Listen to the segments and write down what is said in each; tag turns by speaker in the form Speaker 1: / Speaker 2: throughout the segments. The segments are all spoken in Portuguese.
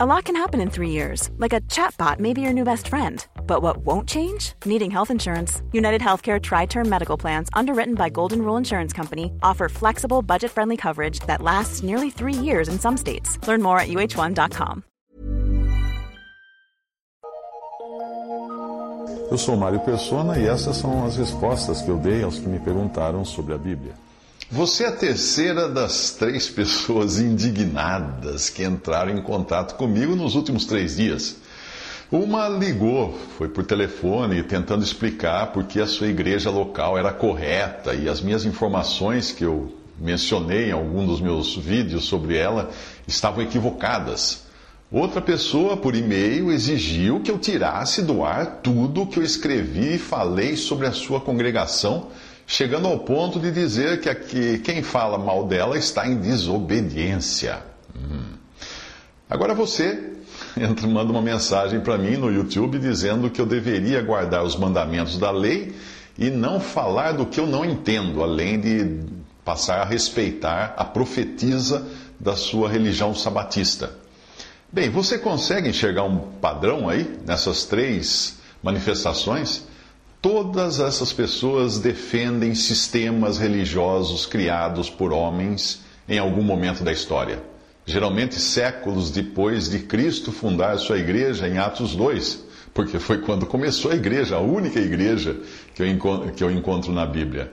Speaker 1: A lot can happen in three years, like a chatbot may be your new best friend. But what won't change? Needing health insurance. United Healthcare Tri Term Medical Plans, underwritten by Golden Rule Insurance Company, offer flexible, budget friendly coverage that lasts nearly three years in some states. Learn more at uh1.com.
Speaker 2: Eu sou Mário Persona e essas são as respostas que eu dei aos que me perguntaram sobre a Bíblia.
Speaker 3: Você é a terceira das três pessoas indignadas que entraram em contato comigo nos últimos três dias. Uma ligou, foi por telefone, tentando explicar por que a sua igreja local era correta e as minhas informações que eu mencionei em algum dos meus vídeos sobre ela estavam equivocadas. Outra pessoa, por e-mail, exigiu que eu tirasse do ar tudo o que eu escrevi e falei sobre a sua congregação chegando ao ponto de dizer que, aqui, quem fala mal dela está em desobediência. Hum. Agora você entra, manda uma mensagem para mim no YouTube dizendo que eu deveria guardar os mandamentos da lei e não falar do que eu não entendo, além de passar a respeitar a profetisa da sua religião sabatista. Bem, você consegue enxergar um padrão aí nessas três manifestações? Todas essas pessoas defendem sistemas religiosos criados por homens em algum momento da história. Geralmente séculos depois de Cristo fundar sua igreja em Atos 2, porque foi quando começou a igreja, a única igreja que eu encontro, que eu encontro na Bíblia.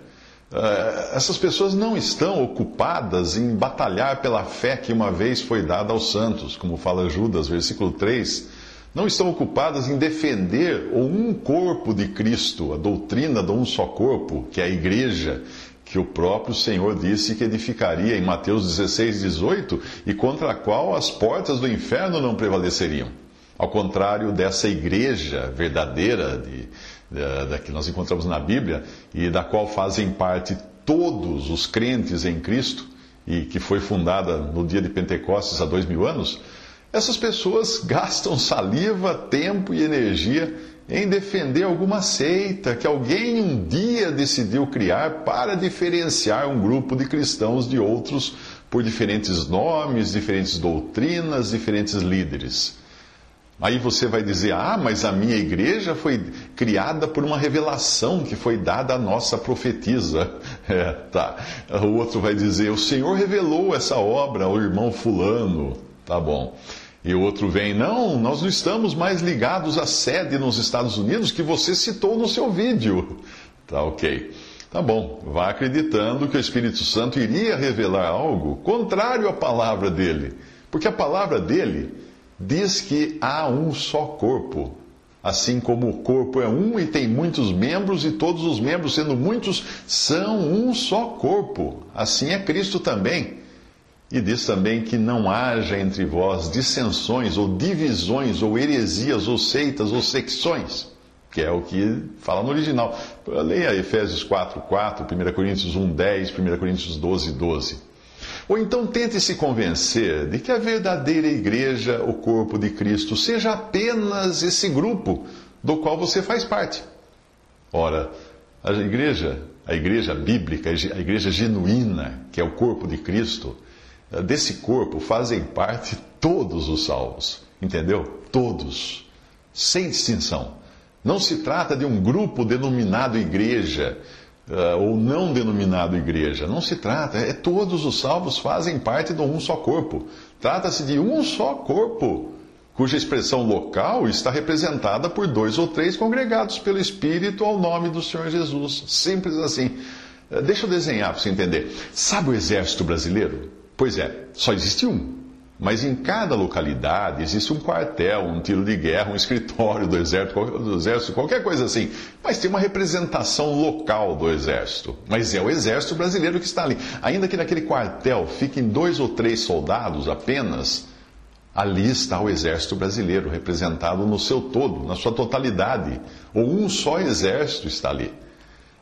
Speaker 3: Uh, essas pessoas não estão ocupadas em batalhar pela fé que uma vez foi dada aos santos, como fala Judas, versículo 3 não estão ocupadas em defender o um corpo de Cristo, a doutrina do um só corpo, que é a igreja, que o próprio Senhor disse que edificaria em Mateus 16, 18, e contra a qual as portas do inferno não prevaleceriam. Ao contrário dessa igreja verdadeira de, de, de, que nós encontramos na Bíblia e da qual fazem parte todos os crentes em Cristo e que foi fundada no dia de Pentecostes há dois mil anos, essas pessoas gastam saliva, tempo e energia em defender alguma seita que alguém um dia decidiu criar para diferenciar um grupo de cristãos de outros por diferentes nomes, diferentes doutrinas, diferentes líderes. Aí você vai dizer: ah, mas a minha igreja foi criada por uma revelação que foi dada à nossa profetisa. É, tá. O outro vai dizer: o Senhor revelou essa obra ao irmão Fulano. Tá bom. E o outro vem, não, nós não estamos mais ligados à sede nos Estados Unidos que você citou no seu vídeo. Tá ok. Tá bom, vá acreditando que o Espírito Santo iria revelar algo contrário à palavra dele. Porque a palavra dele diz que há um só corpo. Assim como o corpo é um e tem muitos membros, e todos os membros, sendo muitos, são um só corpo. Assim é Cristo também. E diz também que não haja entre vós dissensões ou divisões ou heresias ou seitas ou secções, que é o que fala no original. Leia Efésios 4, 4, 1 Coríntios 1, 10, 1 Coríntios 12, 12. Ou então tente se convencer de que a verdadeira igreja, o corpo de Cristo, seja apenas esse grupo do qual você faz parte. Ora, a igreja, a igreja bíblica, a igreja genuína, que é o corpo de Cristo, desse corpo fazem parte todos os salvos. Entendeu? Todos. Sem distinção. Não se trata de um grupo denominado igreja uh, ou não denominado igreja. Não se trata. É todos os salvos fazem parte de um só corpo. Trata-se de um só corpo, cuja expressão local está representada por dois ou três congregados pelo Espírito ao nome do Senhor Jesus. Simples assim. Uh, deixa eu desenhar para você entender. Sabe o exército brasileiro? Pois é, só existe um. Mas em cada localidade existe um quartel, um tiro de guerra, um escritório do exército, do exército, qualquer coisa assim. Mas tem uma representação local do exército. Mas é o exército brasileiro que está ali. Ainda que naquele quartel fiquem dois ou três soldados apenas, ali está o exército brasileiro representado no seu todo, na sua totalidade. Ou um só exército está ali.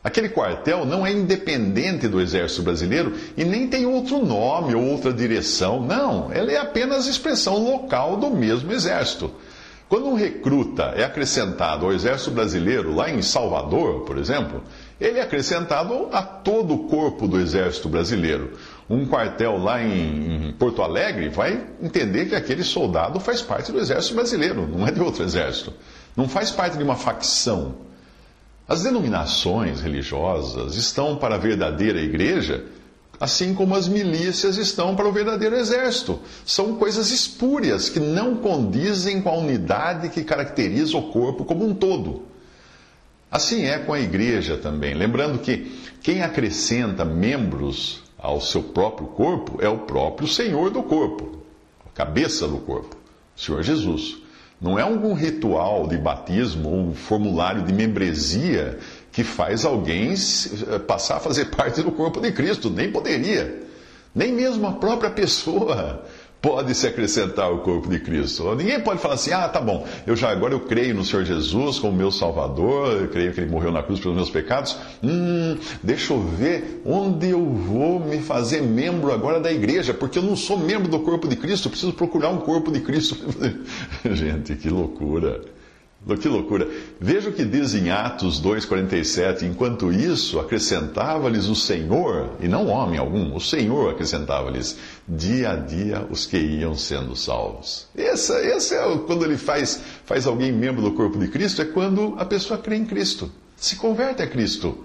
Speaker 3: Aquele quartel não é independente do Exército Brasileiro e nem tem outro nome ou outra direção. Não, ele é apenas expressão local do mesmo Exército. Quando um recruta é acrescentado ao Exército Brasileiro, lá em Salvador, por exemplo, ele é acrescentado a todo o corpo do Exército Brasileiro. um quartel lá em Porto Alegre, vai entender que aquele soldado faz parte do exército brasileiro, não é de outro exército. Não faz parte de uma facção. As denominações religiosas estão para a verdadeira igreja, assim como as milícias estão para o verdadeiro exército. São coisas espúrias que não condizem com a unidade que caracteriza o corpo como um todo. Assim é com a igreja também. Lembrando que quem acrescenta membros ao seu próprio corpo é o próprio Senhor do corpo, a cabeça do corpo, o Senhor Jesus. Não é algum ritual de batismo ou um formulário de membresia que faz alguém eh, passar a fazer parte do corpo de Cristo. Nem poderia. Nem mesmo a própria pessoa pode se acrescentar ao corpo de Cristo. Ninguém pode falar assim: "Ah, tá bom. Eu já agora eu creio no Senhor Jesus como meu Salvador, eu creio que ele morreu na cruz pelos meus pecados. Hum, deixa eu ver onde eu vou me fazer membro agora da igreja, porque eu não sou membro do corpo de Cristo, preciso procurar um corpo de Cristo". Gente, que loucura. Que loucura. Veja o que diz em Atos 2,47. Enquanto isso, acrescentava-lhes o Senhor, e não homem algum, o Senhor acrescentava-lhes, dia a dia os que iam sendo salvos. Esse, esse é quando ele faz, faz alguém membro do corpo de Cristo, é quando a pessoa crê em Cristo, se converte a Cristo.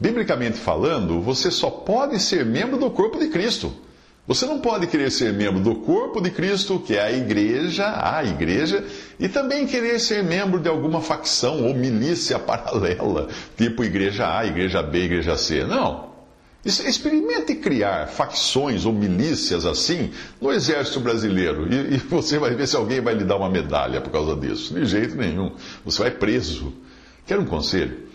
Speaker 3: Biblicamente falando, você só pode ser membro do corpo de Cristo você não pode querer ser membro do corpo de Cristo, que é a igreja, a igreja, e também querer ser membro de alguma facção ou milícia paralela, tipo igreja A, igreja B, igreja C. Não. Experimente criar facções ou milícias assim no exército brasileiro e, e você vai ver se alguém vai lhe dar uma medalha por causa disso. De jeito nenhum. Você vai preso. Quer um conselho?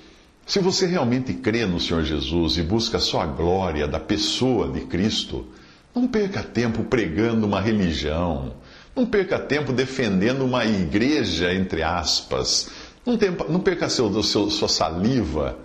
Speaker 3: Se você realmente crê no Senhor Jesus e busca só a glória da pessoa de Cristo, não perca tempo pregando uma religião. Não perca tempo defendendo uma igreja, entre aspas. Não, tempo, não perca seu, seu, sua saliva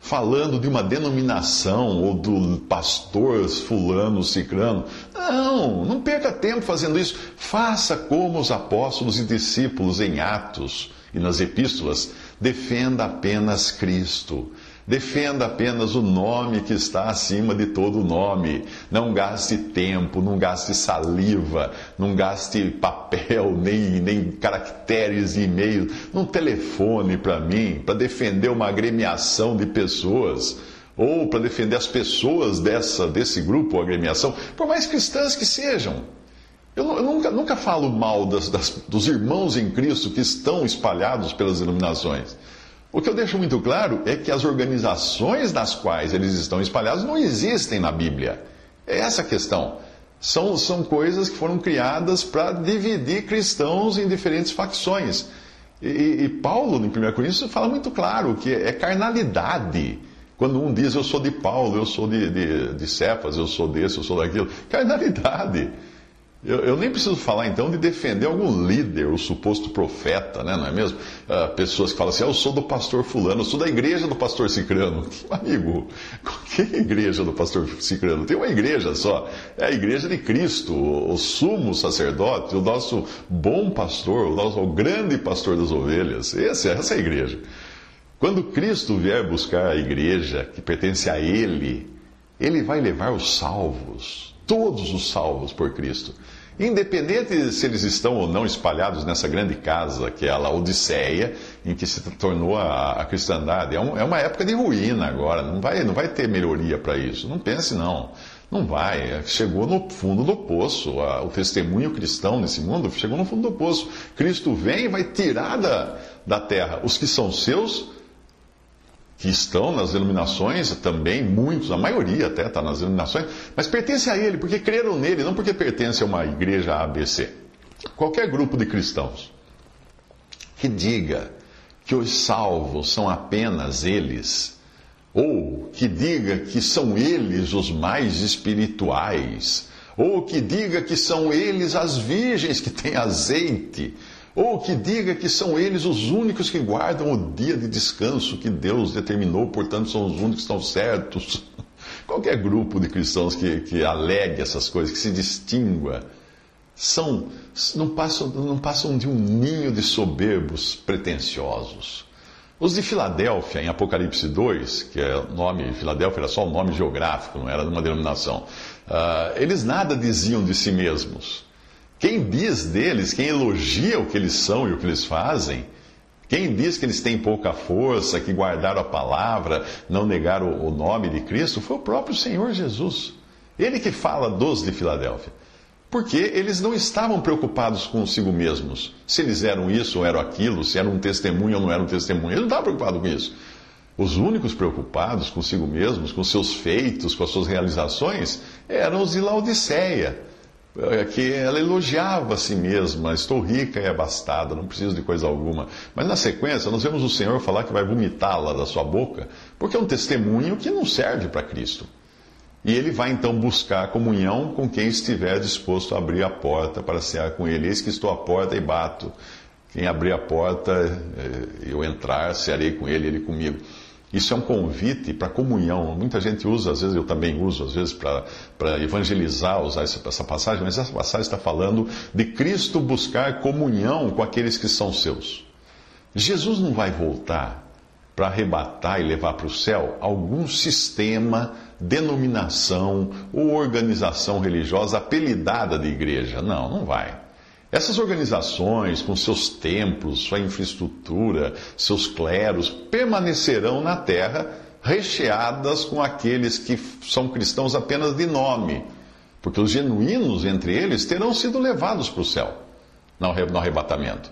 Speaker 3: falando de uma denominação ou do pastor fulano, cicrano. Não, não perca tempo fazendo isso. Faça como os apóstolos e discípulos em Atos e nas epístolas. Defenda apenas Cristo. Defenda apenas o nome que está acima de todo nome. Não gaste tempo, não gaste saliva, não gaste papel, nem, nem caracteres de e-mail. Não telefone para mim para defender uma agremiação de pessoas ou para defender as pessoas dessa, desse grupo ou agremiação, por mais cristãs que sejam. Eu, eu nunca, nunca falo mal das, das, dos irmãos em Cristo que estão espalhados pelas iluminações. O que eu deixo muito claro é que as organizações das quais eles estão espalhados não existem na Bíblia. É essa a questão. São, são coisas que foram criadas para dividir cristãos em diferentes facções. E, e, Paulo, em 1 Coríntios, fala muito claro que é carnalidade. Quando um diz eu sou de Paulo, eu sou de, de, de Cefas, eu sou desse, eu sou daquilo. Carnalidade. Eu, eu, nem preciso falar então de defender algum líder, o suposto profeta, né, não é mesmo? Uh, pessoas que falam assim, ah, eu sou do pastor fulano, eu sou da igreja do pastor Cicrano. Amigo, que igreja do pastor Cicrano? Tem uma igreja só, é a igreja de Cristo, o, o sumo sacerdote, o nosso bom pastor, o nosso o grande pastor das ovelhas. Esse, essa é a igreja. Quando Cristo vier buscar a igreja que pertence a Ele, Ele vai levar os salvos, todos os salvos por Cristo. Independente se eles estão ou não espalhados nessa grande casa, que é a Laodiceia, em que se tornou a, a cristandade. É, um, é, uma época de ruína agora, não vai, não vai ter melhoria para isso. Não pense, não. Não vai. Chegou no fundo do poço. o testemunho cristão nesse mundo chegou no fundo do poço. Cristo vem e vai tirar da, da terra os que são seus que estão nas denominações também, muitos, a maioria até está nas denominações, mas pertence a ele, porque creram nele, não porque pertence a uma igreja ABC. Qualquer grupo de cristãos que diga que os salvos são apenas eles, ou que diga que são eles os mais espirituais, ou que diga que são eles as virgens que têm azeite, ou que diga que são eles os únicos que guardam o dia de descanso que Deus determinou, portanto são os únicos que estão certos. Qualquer grupo de cristãos que, que alegue essas coisas, que se distingua, são, não, passam, não passam de um ninho de soberbos pretensiosos. Os de Filadélfia, em Apocalipse 2, que é nome, Filadélfia era só um nome geográfico, não era uma denominação. Uh, eles nada diziam de si mesmos. Quem diz deles, quem elogia o que eles são e o que eles fazem, quem diz que eles têm pouca força, que guardaram a palavra, não negaram o nome de Cristo, foi o próprio Senhor Jesus. Ele que fala dos de Filadélfia. Porque eles não estavam preocupados consigo mesmos. Se eles eram isso ou eram aquilo, se eram um testemunho ou não eram um testemunho. Eles não estavam preocupados com isso. Os únicos preocupados consigo mesmos, com seus feitos, com as suas realizações, eram os de Laodiceia, que ela elogiava a si mesma: estou rica e abastada, não preciso de coisa alguma. Mas na sequência, nós vemos o Senhor falar que vai vomitá-la da sua boca, porque é um testemunho que não serve para Cristo. E ele vai então buscar comunhão com quem estiver disposto a abrir a porta para cear com ele. Eis que estou à porta e bato. Quem abrir a porta, eh, eu entrar, cearei com ele, ele comigo. Isso é um convite para comunhão. Muita gente usa, às vezes eu também uso, às vezes para evangelizar, usar essa passagem, mas essa passagem está falando de Cristo buscar comunhão com aqueles que são seus. Jesus não vai voltar para arrebatar e levar para o céu algum sistema, denominação ou organização religiosa apelidada de igreja. Não, não vai. Essas organizações, com seus templos, sua infraestrutura, seus cleros, permanecerão na terra recheadas com aqueles que são cristãos apenas de nome, porque os genuínos entre eles terão sido levados para o céu no arrebatamento.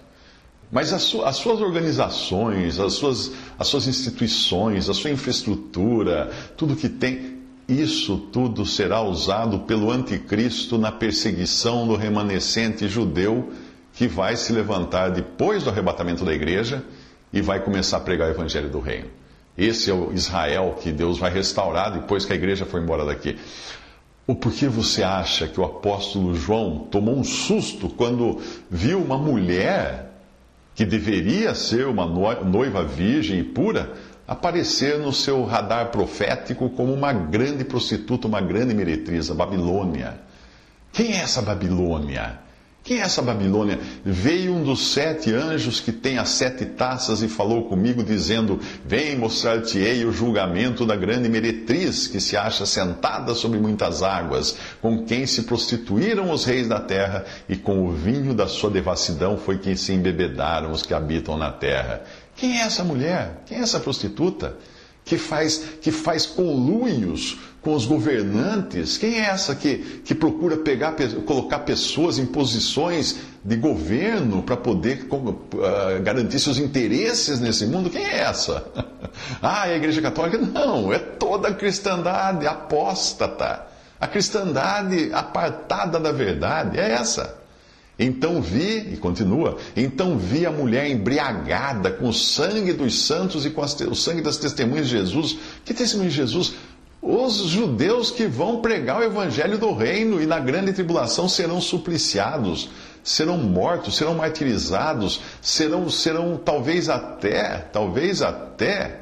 Speaker 3: Mas as, suas organizações, as suas, as suas instituições, a sua infraestrutura, tudo que tem, isso tudo será usado pelo anticristo na perseguição do remanescente judeu que vai se levantar depois do arrebatamento da igreja e vai começar a pregar o evangelho do reino. Esse é o Israel que Deus vai restaurar depois que a igreja for embora daqui. O porquê você acha que o apóstolo João tomou um susto quando viu uma mulher que deveria ser uma noiva virgem e pura aparecer no seu radar profético como uma grande prostituta, uma grande meretriz, a Babilônia. Quem é essa Babilônia? Quem é essa Babilônia? Veio um dos sete anjos que tem as sete taças e falou comigo, dizendo: Vem mostrar-te-ei o julgamento da grande meretriz que se acha sentada sobre muitas águas, com quem se prostituíram os reis da terra, e com o vinho da sua devassidão foi quem se embebedaram os que habitam na terra. Quem é essa mulher? Quem é essa prostituta? Que faz, que faz conluios com os governantes? Quem é essa que, que procura pegar, colocar pessoas em posições de governo para poder uh, garantir seus interesses nesse mundo? Quem é essa? ah, é a Igreja Católica? Não, é toda a cristandade apóstata. A cristandade apartada da verdade é essa. Então vi, e continua, então vi a mulher embriagada com o sangue dos santos e com as, o sangue das testemunhas de Jesus. Que testemunho de Jesus? Os judeus que vão pregar o evangelho do reino e na grande tribulação serão supliciados, serão mortos, serão martirizados, serão, serão talvez até, talvez até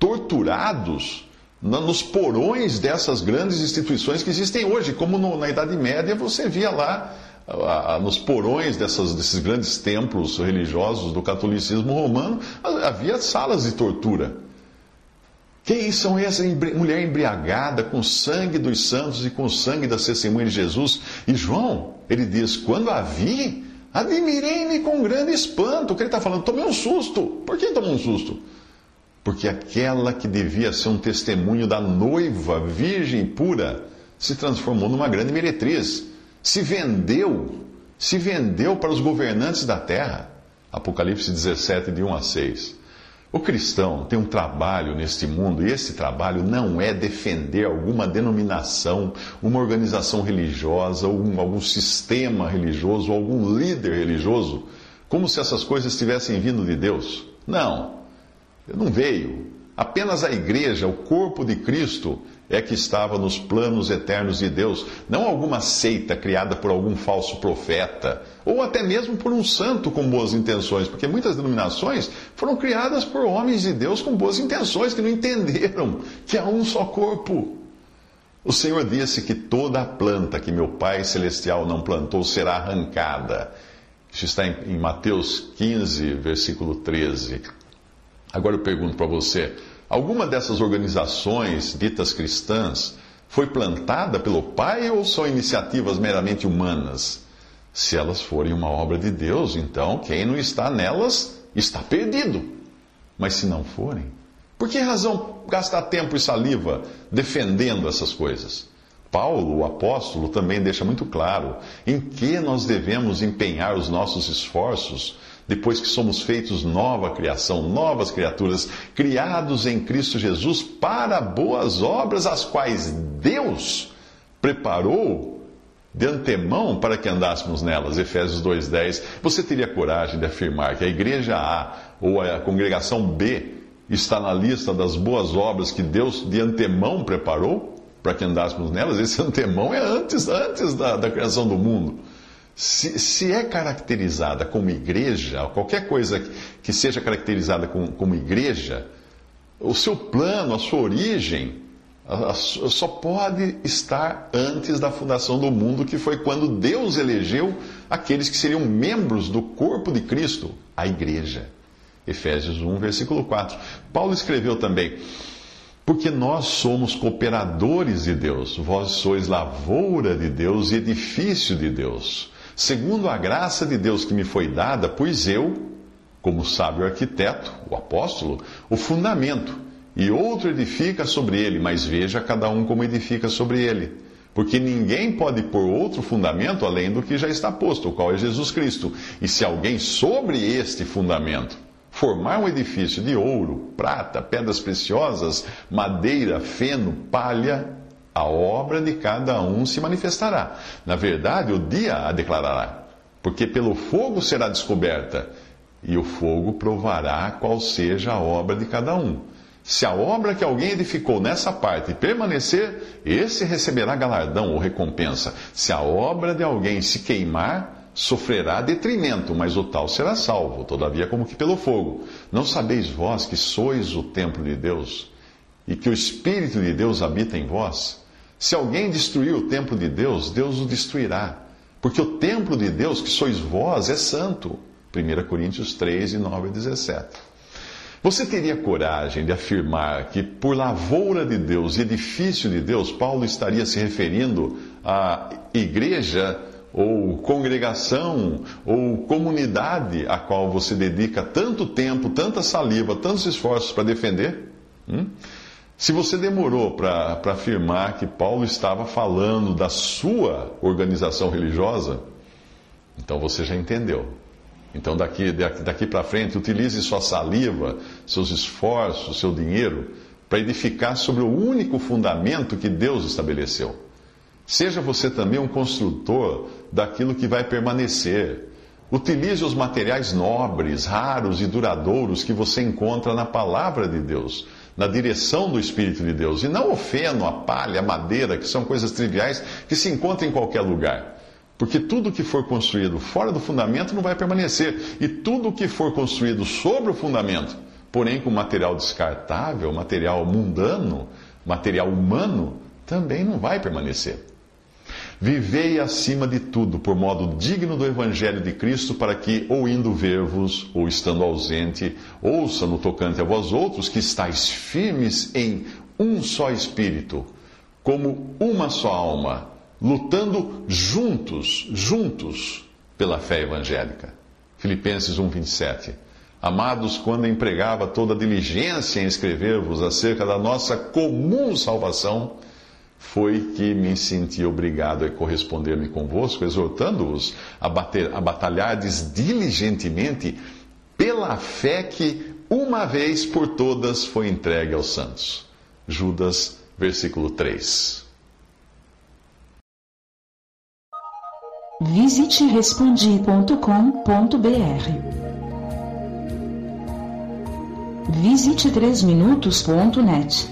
Speaker 3: torturados nos porões dessas grandes instituições que existem hoje, como no, na Idade Média você via lá nos porões dessas, desses grandes templos religiosos do catolicismo romano, havia salas de tortura. Quem são essa mulher embriagada com sangue dos santos e com sangue da testemunha de Jesus? E João, ele diz: quando a vi, admirei-me com grande espanto. O que ele está falando? Tomei um susto. Por que tomou um susto? Porque aquela que devia ser um testemunho da noiva virgem pura se transformou numa grande meretriz se vendeu, se vendeu para os governantes da terra. Apocalipse 17, de 1 a 6. O cristão tem um trabalho neste mundo, e esse trabalho não é defender alguma denominação, uma organização religiosa, ou algum sistema religioso, algum líder religioso, como se essas coisas tivessem vindo de Deus. Não, não veio. Apenas a igreja, o corpo de Cristo, é que estava nos planos eternos de Deus, não alguma seita criada por algum falso profeta, ou até mesmo por um santo com boas intenções, porque muitas denominações foram criadas por homens de Deus com boas intenções, que não entenderam que há um só corpo. O Senhor disse que toda a planta que meu Pai Celestial não plantou será arrancada. Isso está em Mateus 15, versículo 13. Agora eu pergunto para você. Alguma dessas organizações ditas cristãs Foi plantada pelo Pai ou são iniciativas meramente humanas? Se elas forem uma obra de Deus, então quem não está nelas está perdido. Mas se não forem, por que razão gastar tempo e saliva defendendo essas coisas? Paulo, o apóstolo, também deixa muito claro em que nós devemos empenhar os nossos esforços depois que somos feitos nova criação, novas criaturas, criados em Cristo Jesus para boas obras, as quais Deus preparou de antemão para que andássemos nelas. Efésios 2,10. Você teria coragem de afirmar que a igreja A ou a congregação B está na lista das boas obras que Deus de antemão preparou? para que andássemos nelas, esse antemão é antes, antes da, da criação do mundo. Se, se, é caracterizada como igreja, qualquer coisa que seja caracterizada como, como igreja, o seu plano, a sua origem, a, a, só pode estar antes da fundação do mundo, que foi quando Deus elegeu aqueles que seriam membros do corpo de Cristo, a igreja. Efésios 1, versículo 4. Paulo escreveu também. Porque nós somos cooperadores de Deus, vós sois lavoura de Deus e edifício de Deus, segundo a graça de Deus que me foi dada, pois eu, como sábio arquiteto, o apóstolo, o fundamento, e outro edifica sobre ele, mas veja cada um como edifica sobre ele. Porque ninguém pode pôr outro fundamento além do que já está posto, o qual é Jesus Cristo. E se alguém sobre este fundamento formar um edifício de ouro, prata, pedras preciosas, madeira, feno, palha, a obra de cada um se manifestará. Na verdade, o dia a declarará, porque pelo fogo será descoberta, e o fogo provará qual seja a obra de cada um. Se a obra que alguém edificou nessa parte permanecer, esse receberá galardão ou recompensa. Se a obra de alguém se queimar, sofrerá detrimento, mas o tal será salvo, todavia como que pelo fogo. Não sabeis vós que sois o templo de Deus e que o Espírito de Deus habita em vós? Se alguém destruir o templo de Deus, Deus o destruirá, porque o templo de Deus, que sois vós, é santo. 1 Coríntios 3, 9 e 17. Você teria coragem de afirmar que, por lavoura de Deus e edifício de Deus, Paulo estaria se referindo à igreja ou congregação, ou comunidade a qual você dedica tanto tempo, tanta saliva, tantos esforços para defender? Hum? Se você demorou para afirmar que Paulo estava falando da sua organização religiosa, então você já entendeu. Então daqui, daqui para frente, utilize sua saliva, seus esforços, seu dinheiro para edificar sobre o único fundamento que Deus estabeleceu. Seja você também um construtor daquilo que vai permanecer. Utilize os materiais nobres, raros e duradouros que você encontra na palavra de Deus, na direção do Espírito de Deus. E não o feno, a palha, a madeira, que são coisas triviais que se encontram em qualquer lugar. Porque tudo que for construído fora do fundamento não vai permanecer. E tudo que for construído sobre o fundamento, porém com material descartável, material mundano, material humano, também não vai permanecer. Vivei acima de tudo por modo digno do Evangelho de Cristo, para que, ou indo ver-vos, ou estando ausente, ouça no tocante a vós outros que estáis firmes em um só Espírito, como uma só alma, lutando juntos, juntos, pela fé evangélica. Filipenses 1,27. Amados, quando empregava toda diligência em escrever-vos acerca da nossa comum salvação, foi que me senti obrigado a corresponder-me convosco, exortando-os a, bater, a batalhardes diligentemente pela fé que uma vez por todas foi entregue aos santos. Judas, versículo 3.
Speaker 4: Visite respondi.com.br. Visite 3minutos.net.